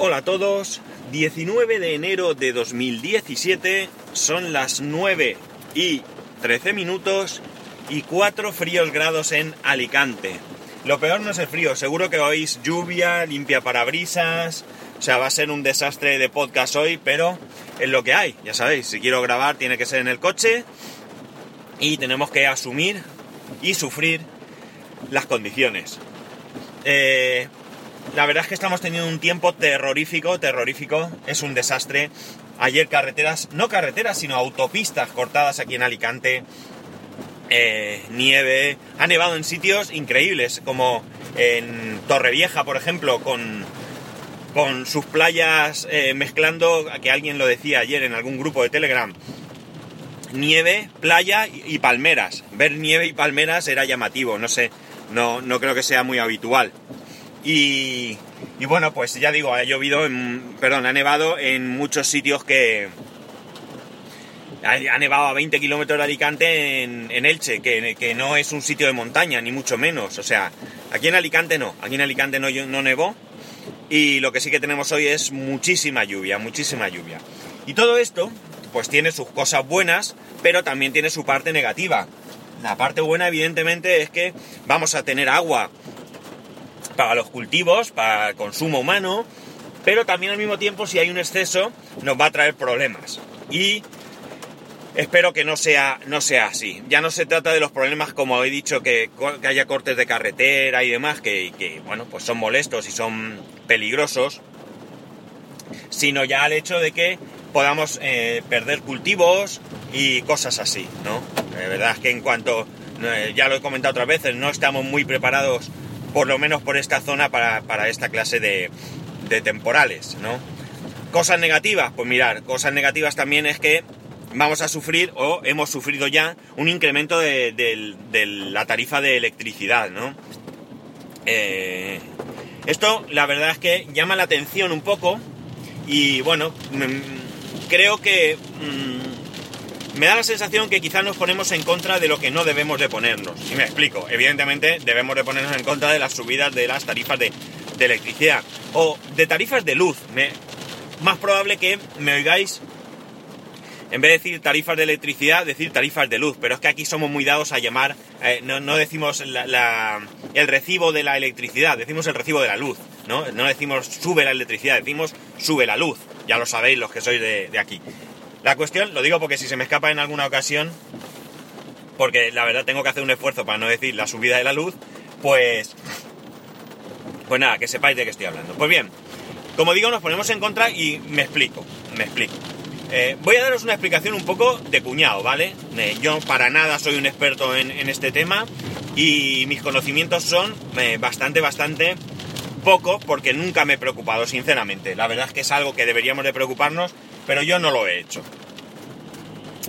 Hola a todos, 19 de enero de 2017, son las 9 y 13 minutos y 4 fríos grados en Alicante. Lo peor no es el frío, seguro que oís lluvia, limpia parabrisas, o sea, va a ser un desastre de podcast hoy, pero es lo que hay, ya sabéis, si quiero grabar tiene que ser en el coche y tenemos que asumir y sufrir las condiciones. Eh, la verdad es que estamos teniendo un tiempo terrorífico, terrorífico, es un desastre. Ayer carreteras, no carreteras, sino autopistas cortadas aquí en Alicante, eh, nieve, ha nevado en sitios increíbles, como en Torrevieja, por ejemplo, con, con sus playas eh, mezclando, que alguien lo decía ayer en algún grupo de Telegram, nieve, playa y palmeras. Ver nieve y palmeras era llamativo, no sé, no, no creo que sea muy habitual. Y, bueno, pues ya digo, ha llovido, en, perdón, ha nevado en muchos sitios que... Ha, nevado a 20 kilómetros de Alicante en, Elche, que, que, no es un sitio de montaña, ni mucho menos. O sea, aquí en Alicante no, aquí en Alicante no, no nevó. Y lo que sí que tenemos hoy es muchísima lluvia, muchísima lluvia. Y todo esto, pues tiene sus cosas buenas, pero también tiene su parte negativa. La parte buena, evidentemente, es que vamos a tener agua para los cultivos, para el consumo humano, pero también al mismo tiempo, si hay un exceso, nos va a traer problemas. Y espero que no sea, no sea así. Ya no se trata de los problemas, como he dicho, que, haya cortes de carretera y demás, que, bueno, pues son molestos y son peligrosos, sino ya al hecho de que podamos eh, perder cultivos y cosas así, ¿no? De verdad es que en cuanto, eh, ya lo he comentado otras veces, no estamos muy preparados, por lo menos por esta zona, para, para esta clase de, de, temporales, ¿no? Cosas negativas, pues mirar, cosas negativas también es que vamos a sufrir, o hemos sufrido ya, un incremento de, de, la tarifa de electricidad, ¿no? Eh, esto, la verdad es que llama la atención un poco, y bueno, creo que mmm, me da la sensación que quizás nos ponemos en contra de lo que no debemos de ponernos. Y me explico, evidentemente debemos de ponernos en contra de las subidas de las tarifas de, electricidad o de tarifas de luz. Más probable que me oigáis, en vez de decir tarifas de electricidad, decir tarifas de luz. Pero es que aquí somos muy dados a llamar, eh, no, decimos la, el recibo de la electricidad, decimos el recibo de la luz. ¿no? no decimos sube la electricidad, decimos sube la luz. Ya lo sabéis los que sois de aquí. La cuestión, lo digo porque si se me escapa en alguna ocasión, porque la verdad tengo que hacer un esfuerzo para no decir la subida de la luz, pues... Pues nada, que sepáis de qué estoy hablando. Pues bien, como digo, nos ponemos en contra y me explico, me explico. Eh, voy a daros una explicación un poco de cuñado, ¿vale? Eh, yo para nada soy un experto en, este tema y mis conocimientos son eh, bastante, bastante poco porque nunca me he preocupado, sinceramente. La verdad es que es algo que deberíamos de preocuparnos, pero yo no lo he hecho.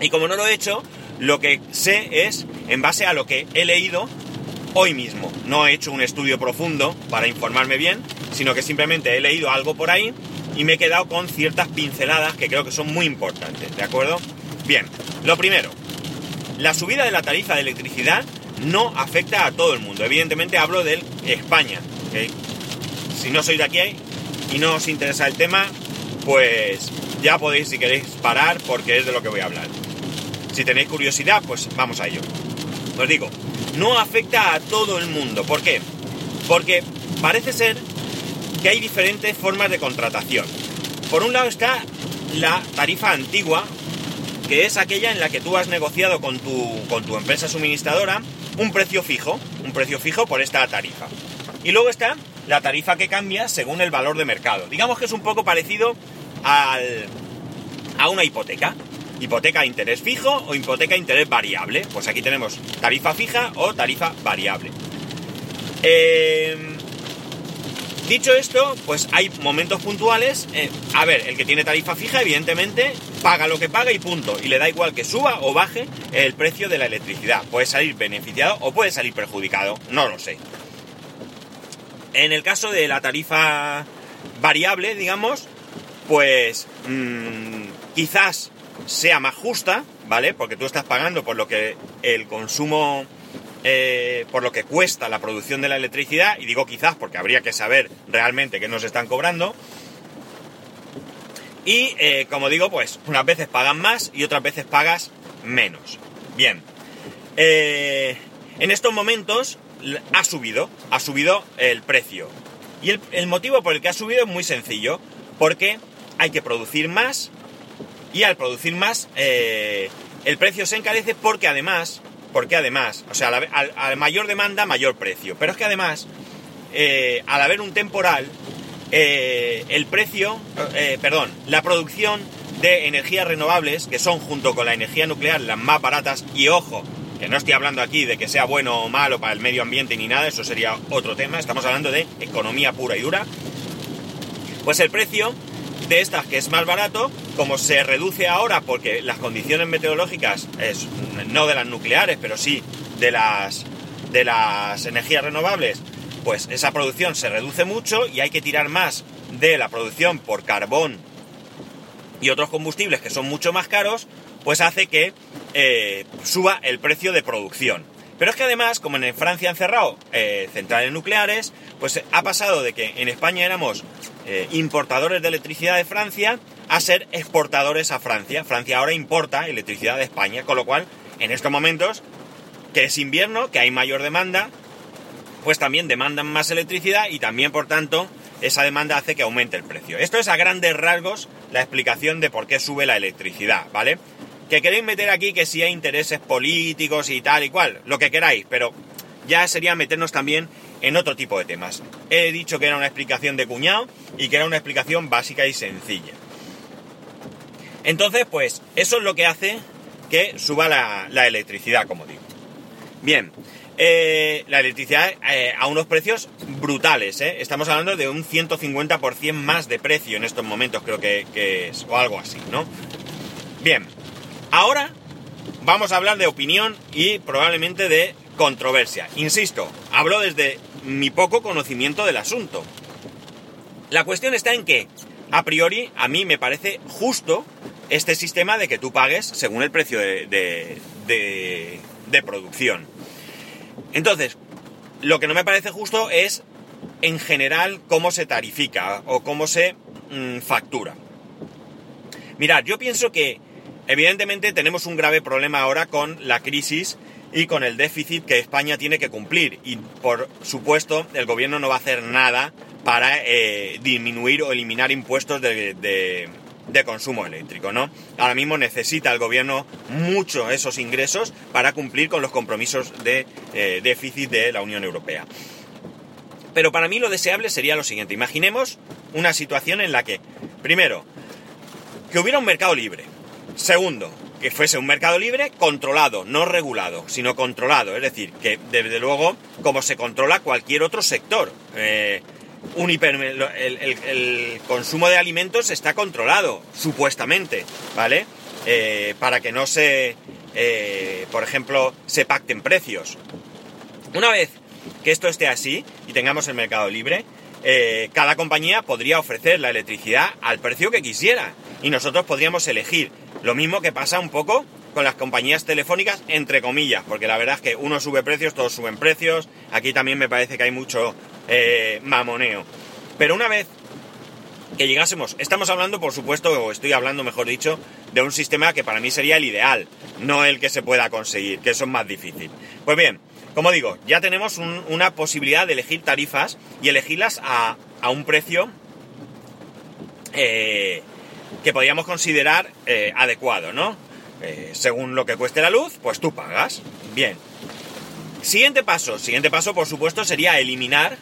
Y como no lo he hecho, lo que sé es en base a lo que he leído hoy mismo. No he hecho un estudio profundo para informarme bien, sino que simplemente he leído algo por ahí y me he quedado con ciertas pinceladas que creo que son muy importantes, ¿de acuerdo? Bien, lo primero, la subida de la tarifa de electricidad no afecta a todo el mundo. Evidentemente hablo de España, si no sois de aquí y no os interesa el tema, pues ya podéis si queréis parar porque es de lo que voy a hablar. Si tenéis curiosidad, pues vamos a ello. Os digo, no afecta a todo el mundo. ¿Por qué? Porque parece ser que hay diferentes formas de contratación. Por un lado está la tarifa antigua, que es aquella en la que tú has negociado con tu, con tu empresa suministradora un precio fijo, un precio fijo por esta tarifa. Y luego está la tarifa que cambia según el valor de mercado. Digamos que es un poco parecido al, a una hipoteca. Hipoteca a interés fijo o hipoteca a interés variable. Pues aquí tenemos tarifa fija o tarifa variable. Eh, dicho esto, pues hay momentos puntuales. Eh, a ver, el que tiene tarifa fija, evidentemente, paga lo que paga y punto. Y le da igual que suba o baje el precio de la electricidad. Puede salir beneficiado o puede salir perjudicado. No lo sé. En el caso de la tarifa variable, digamos, pues mmm, quizás sea más justa, ¿vale? Porque tú estás pagando por lo que el consumo, eh, por lo que cuesta la producción de la electricidad, y digo quizás porque habría que saber realmente qué nos están cobrando, Y eh, como digo, pues unas veces pagan más y otras veces pagas menos. Bien. Eh, en estos momentos ha subido, ha subido el precio. Y el, motivo por el que ha subido es muy sencillo, porque hay que producir más y al producir más eh, el precio se encarece porque además, porque además, o sea, a, mayor demanda, mayor precio. Pero es que además, eh, al haber un temporal, eh, el precio, perdón, la producción de energías renovables, que son junto con la energía nuclear las más baratas, y ojo, que no estoy hablando aquí de que sea bueno o malo para el medio ambiente ni nada, eso sería otro tema, estamos hablando de economía pura y dura, pues el precio de estas que es más barato, como se reduce ahora porque las condiciones meteorológicas, no de las nucleares, pero sí de las, de las energías renovables, pues esa producción se reduce mucho y hay que tirar más de la producción por carbón y otros combustibles que son mucho más caros, pues hace que eh, suba el precio de producción. Pero es que además, como en Francia han cerrado eh, centrales nucleares, pues ha pasado de que en España éramos eh, importadores de electricidad de Francia a ser exportadores a Francia. Francia ahora importa electricidad de España, con lo cual, en estos momentos, que es invierno, que hay mayor demanda, pues también demandan más electricidad y también, por tanto, esa demanda hace que aumente el precio. Esto es a grandes rasgos la explicación de por qué sube la electricidad, ¿vale? Que queréis meter aquí que si hay intereses políticos y tal y cual, lo que queráis, pero ya sería meternos también en otro tipo de temas. He dicho que era una explicación de cuñado y que era una explicación básica y sencilla. Entonces, pues, eso es lo que hace que suba la, electricidad, como digo. Bien, eh, la electricidad eh, a unos precios brutales, ¿eh? Estamos hablando de un 150% más de precio en estos momentos, creo que, que es, o algo así, ¿no? Bien, Ahora vamos a hablar de opinión y probablemente de controversia. Insisto, hablo desde mi poco conocimiento del asunto. La cuestión está en que, a priori, a mí me parece justo este sistema de que tú pagues según el precio de, producción. Entonces, lo que no me parece justo es, en general, cómo se tarifica o cómo se mm, factura. Mirad, yo pienso que Evidentemente tenemos un grave problema ahora con la crisis y con el déficit que España tiene que cumplir. Y por supuesto el gobierno no va a hacer nada para eh, disminuir o eliminar impuestos de, consumo eléctrico, ¿no? Ahora mismo necesita el gobierno mucho esos ingresos para cumplir con los compromisos de eh, déficit de la Unión Europea. Pero para mí lo deseable sería lo siguiente. Imaginemos una situación en la que, primero, que hubiera un mercado libre Segundo, que fuese un mercado libre controlado, no regulado, sino controlado. Es decir, que desde luego, como se controla cualquier otro sector. Eh, un el, consumo de alimentos está controlado, supuestamente, ¿vale? Eh, para que no se, eh, por ejemplo, se pacten precios. Una vez que esto esté así y tengamos el mercado libre, cada compañía podría ofrecer la electricidad al precio que quisiera y nosotros podríamos elegir lo mismo que pasa un poco con las compañías telefónicas, entre comillas, porque la verdad es que uno sube precios, todos suben precios, aquí también me parece que hay mucho eh, mamoneo. Pero una vez que llegásemos, estamos hablando, por supuesto, o estoy hablando, mejor dicho, de un sistema que para mí sería el ideal, no el que se pueda conseguir, que eso es más difícil. Pues bien, como digo, ya tenemos una posibilidad de elegir tarifas y elegirlas a, un precio eh, que podríamos considerar eh, adecuado, ¿no? Eh, según lo que cueste la luz, pues tú pagas. Bien. Siguiente paso. Siguiente paso, por supuesto, sería eliminar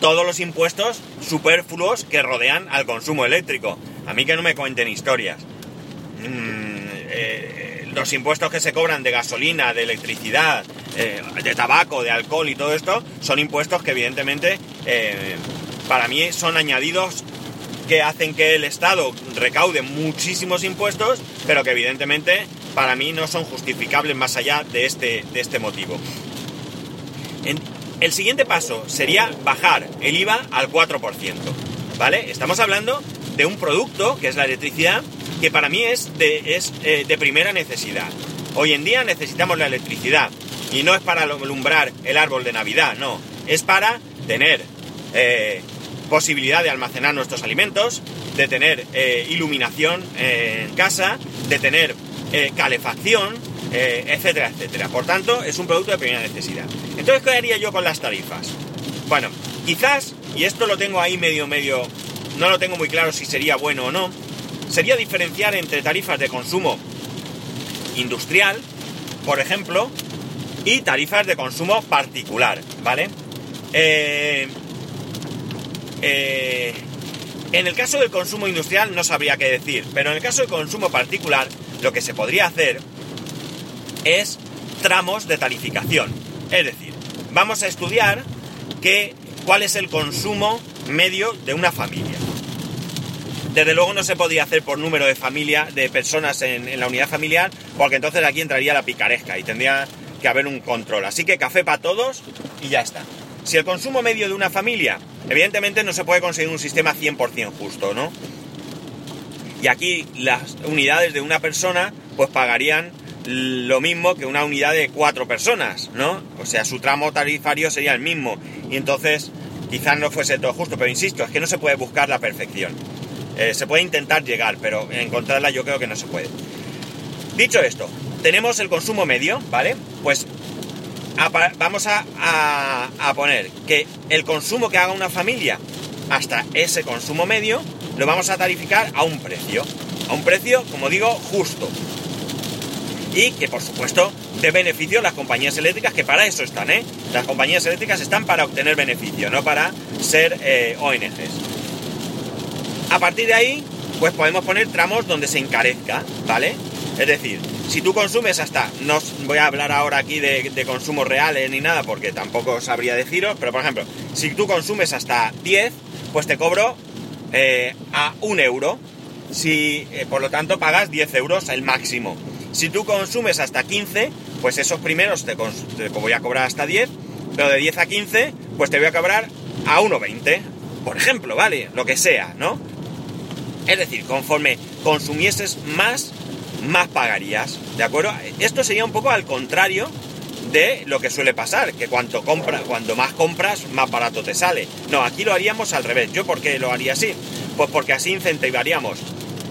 todos los impuestos superfluos que rodean al consumo eléctrico. A mí que no me cuenten historias. Mm, eh, los impuestos que se cobran de gasolina, de electricidad, de tabaco, de alcohol y todo esto, son impuestos que evidentemente para mí son añadidos que hacen que el Estado recaude muchísimos impuestos, pero que evidentemente para mí no son justificables más allá de este, de este motivo. el siguiente paso sería bajar el IVA al 4%, ¿vale? Estamos hablando de un producto, que es la electricidad, que para mí es eh, de primera necesidad. Hoy en día necesitamos la electricidad y no es para alumbrar el árbol de Navidad, no, es para tener eh, posibilidad de almacenar nuestros alimentos, de tener eh, iluminación en casa, de tener eh, calefacción, eh, etcétera, etcétera. Por tanto, es un producto de primera necesidad. Entonces, ¿qué haría yo con las tarifas? Bueno, quizás, y esto lo tengo ahí medio, medio, no lo tengo muy claro si sería bueno o no, sería diferenciar entre tarifas de consumo industrial, por ejemplo, y tarifas de consumo particular, ¿vale? Eh, eh, en el caso del consumo industrial no sabría qué decir, pero en el caso del consumo particular, lo que se podría hacer es tramos de tarificación. Es decir, vamos a estudiar que, cuál es el consumo medio de una familia. Desde luego no se podría hacer por número de familia, de personas en, en la unidad familiar, porque entonces aquí entraría la picaresca y tendría que haber un control. Así que café para todos y ya está. Si el consumo medio de una familia, evidentemente no se puede conseguir un sistema 100% justo, ¿no? Y aquí las unidades de una persona pues pagarían lo mismo que una unidad de cuatro personas, ¿no? O sea, su tramo tarifario sería el mismo. Y entonces quizás no fuese todo justo, pero insisto, es que no se puede buscar la perfección. Eh, se puede intentar llegar, pero encontrarla yo creo que no se puede. Dicho esto, tenemos el consumo medio, ¿vale? Pues vamos a, a, poner que el consumo que haga una familia hasta ese consumo medio lo vamos a tarificar a un precio. A un precio, como digo, justo. Y que por supuesto de beneficio las compañías eléctricas, que para eso están, ¿eh? Las compañías eléctricas están para obtener beneficio, no para ser eh, ONGs. A partir de ahí, pues podemos poner tramos donde se encarezca, ¿vale? Es decir, si tú consumes hasta, no voy a hablar ahora aquí de, consumos reales ni nada porque tampoco sabría deciros, pero por ejemplo, si tú consumes hasta 10, pues te cobro eh, a un euro. Si, eh, por lo tanto, pagas 10 euros el máximo. Si tú consumes hasta 15, pues esos primeros te, te voy a cobrar hasta 10, pero de 10 a 15, pues te voy a cobrar a 1,20. Por ejemplo, ¿vale? Lo que sea, ¿no? Es decir, conforme consumieses más, más pagarías, ¿de acuerdo? Esto sería un poco al contrario de lo que suele pasar, que cuanto, compra, cuando más compras, más barato te sale. No, aquí lo haríamos al revés. ¿Yo por qué lo haría así? Pues porque así incentivaríamos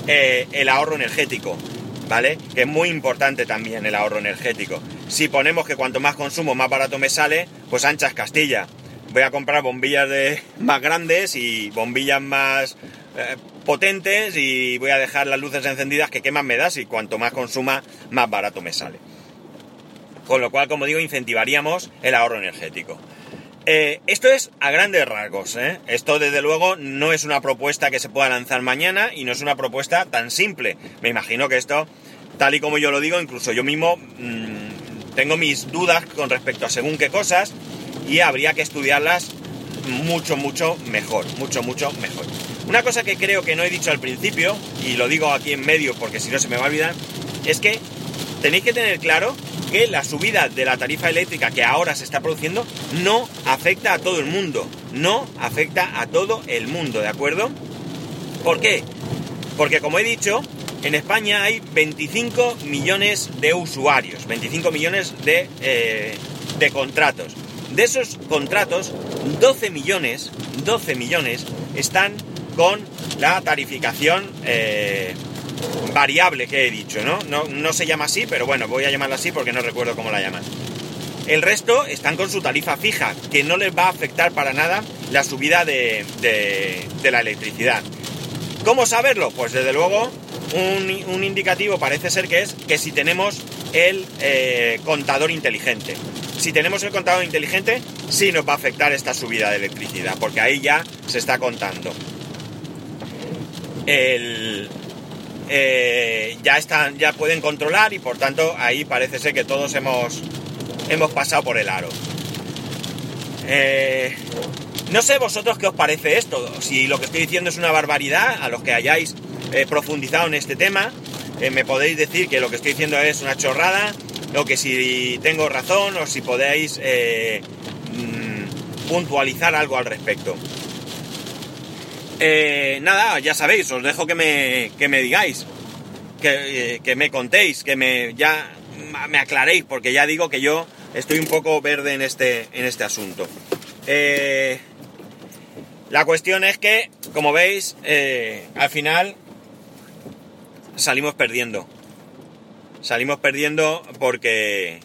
eh, el ahorro energético, ¿vale? Que es muy importante también el ahorro energético. Si ponemos que cuanto más consumo, más barato me sale, pues anchas Castilla. Voy a comprar bombillas de, más grandes y bombillas más eh, potentes y voy a dejar las luces encendidas que queman me das y cuanto más consuma, más barato me sale. Con lo cual, como digo, incentivaríamos el ahorro energético. Eh, esto es a grandes rasgos. ¿eh? Esto, desde luego, no es una propuesta que se pueda lanzar mañana y no es una propuesta tan simple. Me imagino que esto, tal y como yo lo digo, incluso yo mismo mmm, tengo mis dudas con respecto a según qué cosas y habría que estudiarlas mucho, mucho mejor. Mucho, mucho mejor. Una cosa que creo que no he dicho al principio, y lo digo aquí en medio porque si no se me va a olvidar, es que tenéis que tener claro que la subida de la tarifa eléctrica que ahora se está produciendo no afecta a todo el mundo. No afecta a todo el mundo, ¿de acuerdo? ¿Por qué? Porque como he dicho, en España hay 25 millones de usuarios, 25 millones de, eh, de contratos. De esos contratos, 12 millones, 12 millones están con la tarificación eh, variable que he dicho, ¿no? ¿no? se llama así, pero bueno, voy a llamarla así porque no recuerdo cómo la llaman. El resto están con su tarifa fija, que no les va a afectar para nada la subida de, la electricidad. ¿Cómo saberlo? Pues desde luego un, indicativo parece ser que es que si tenemos el eh, contador inteligente. Si tenemos el contador inteligente, sí nos va a afectar esta subida de electricidad, porque ahí ya se está contando. El, eh, ya están, ya pueden controlar y por tanto ahí parece ser que todos hemos, hemos pasado por el aro. Eh, no sé vosotros qué os parece esto, si lo que estoy diciendo es una barbaridad, a los que hayáis eh, profundizado en este tema, me podéis decir que lo que estoy diciendo es una chorrada, o que si tengo razón, o si podéis mm, puntualizar algo al respecto. Eh, nada, ya sabéis, os dejo que me, que me digáis, que, eh, me contéis, que me ya me aclaréis, porque ya digo que yo estoy un poco verde en este, en este asunto. Eh, La cuestión es que, como veis, al final salimos perdiendo. Salimos perdiendo porque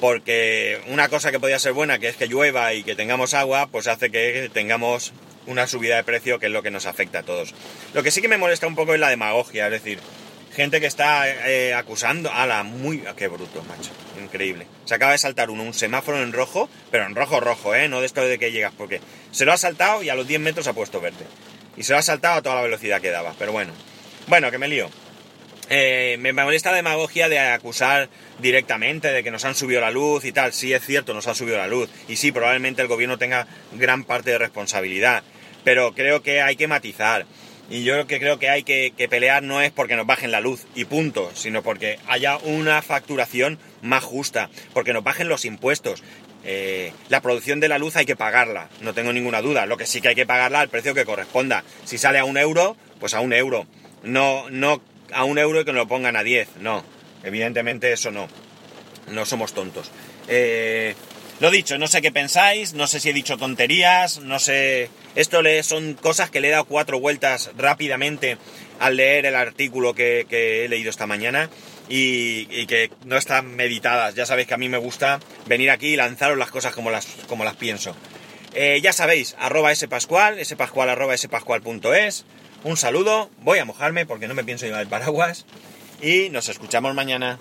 porque una cosa que podía ser buena, que es que llueva y que tengamos agua, pues hace que tengamos una subida de precio que es lo que nos afecta a todos. Lo que sí que me molesta un poco es la demagogia, es decir, gente que está eh, acusando a la muy... qué bruto, macho, increíble. Se acaba de saltar uno, un semáforo en rojo, pero en rojo rojo, ¿eh? No de esto de que llegas, porque se lo ha saltado y a los 10 metros ha puesto verde. Y se lo ha saltado a toda la velocidad que daba, pero bueno. Bueno, que me lío. Eh, me molesta la demagogia de acusar directamente de que nos han subido la luz y tal. Sí, es cierto, nos ha subido la luz. Y sí, probablemente el gobierno tenga gran parte de responsabilidad. Pero creo que hay que matizar. Y yo lo que creo que hay que, pelear no es porque nos bajen la luz y punto, sino porque haya una facturación más justa, porque nos bajen los impuestos. Eh, la producción de la luz hay que pagarla, no tengo ninguna duda. Lo que sí que hay que pagarla al precio que corresponda. Si sale a un euro, pues a un euro. No, no a un euro y que nos lo pongan a 10, no. Evidentemente eso no. No somos tontos. Eh, lo dicho, no sé qué pensáis, no sé si he dicho tonterías, no sé... Esto le, son cosas que le he dado cuatro vueltas rápidamente al leer el artículo que, he leído esta mañana y, que no están meditadas. Ya sabéis que a mí me gusta venir aquí y lanzaros las cosas como las, como las pienso. Eh, ya sabéis, arroba spascual, spascual arroba spascual.es. Un saludo, voy a mojarme porque no me pienso llevar el paraguas y nos escuchamos mañana.